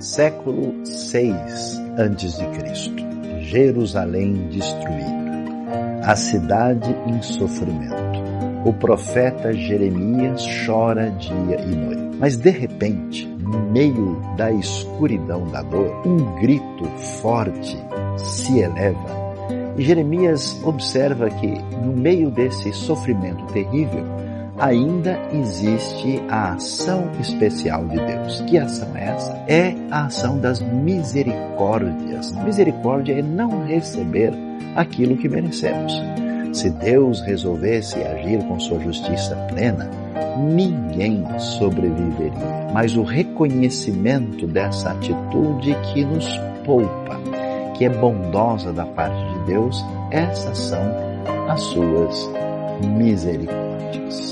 século 6 a.C. Jerusalém destruída, a cidade em sofrimento. O profeta Jeremias chora dia e noite. Mas de repente, no meio da escuridão da dor, um grito forte se eleva. E Jeremias observa que no meio desse sofrimento terrível, ainda existe a ação especial de Deus. Que ação é essa? É a ação das misericórdias. Misericórdia é não receber aquilo que merecemos. Se Deus resolvesse agir com sua justiça plena, ninguém sobreviveria. Mas o reconhecimento dessa atitude que nos poupa, que é bondosa da parte de Deus, essas são as suas misericórdias.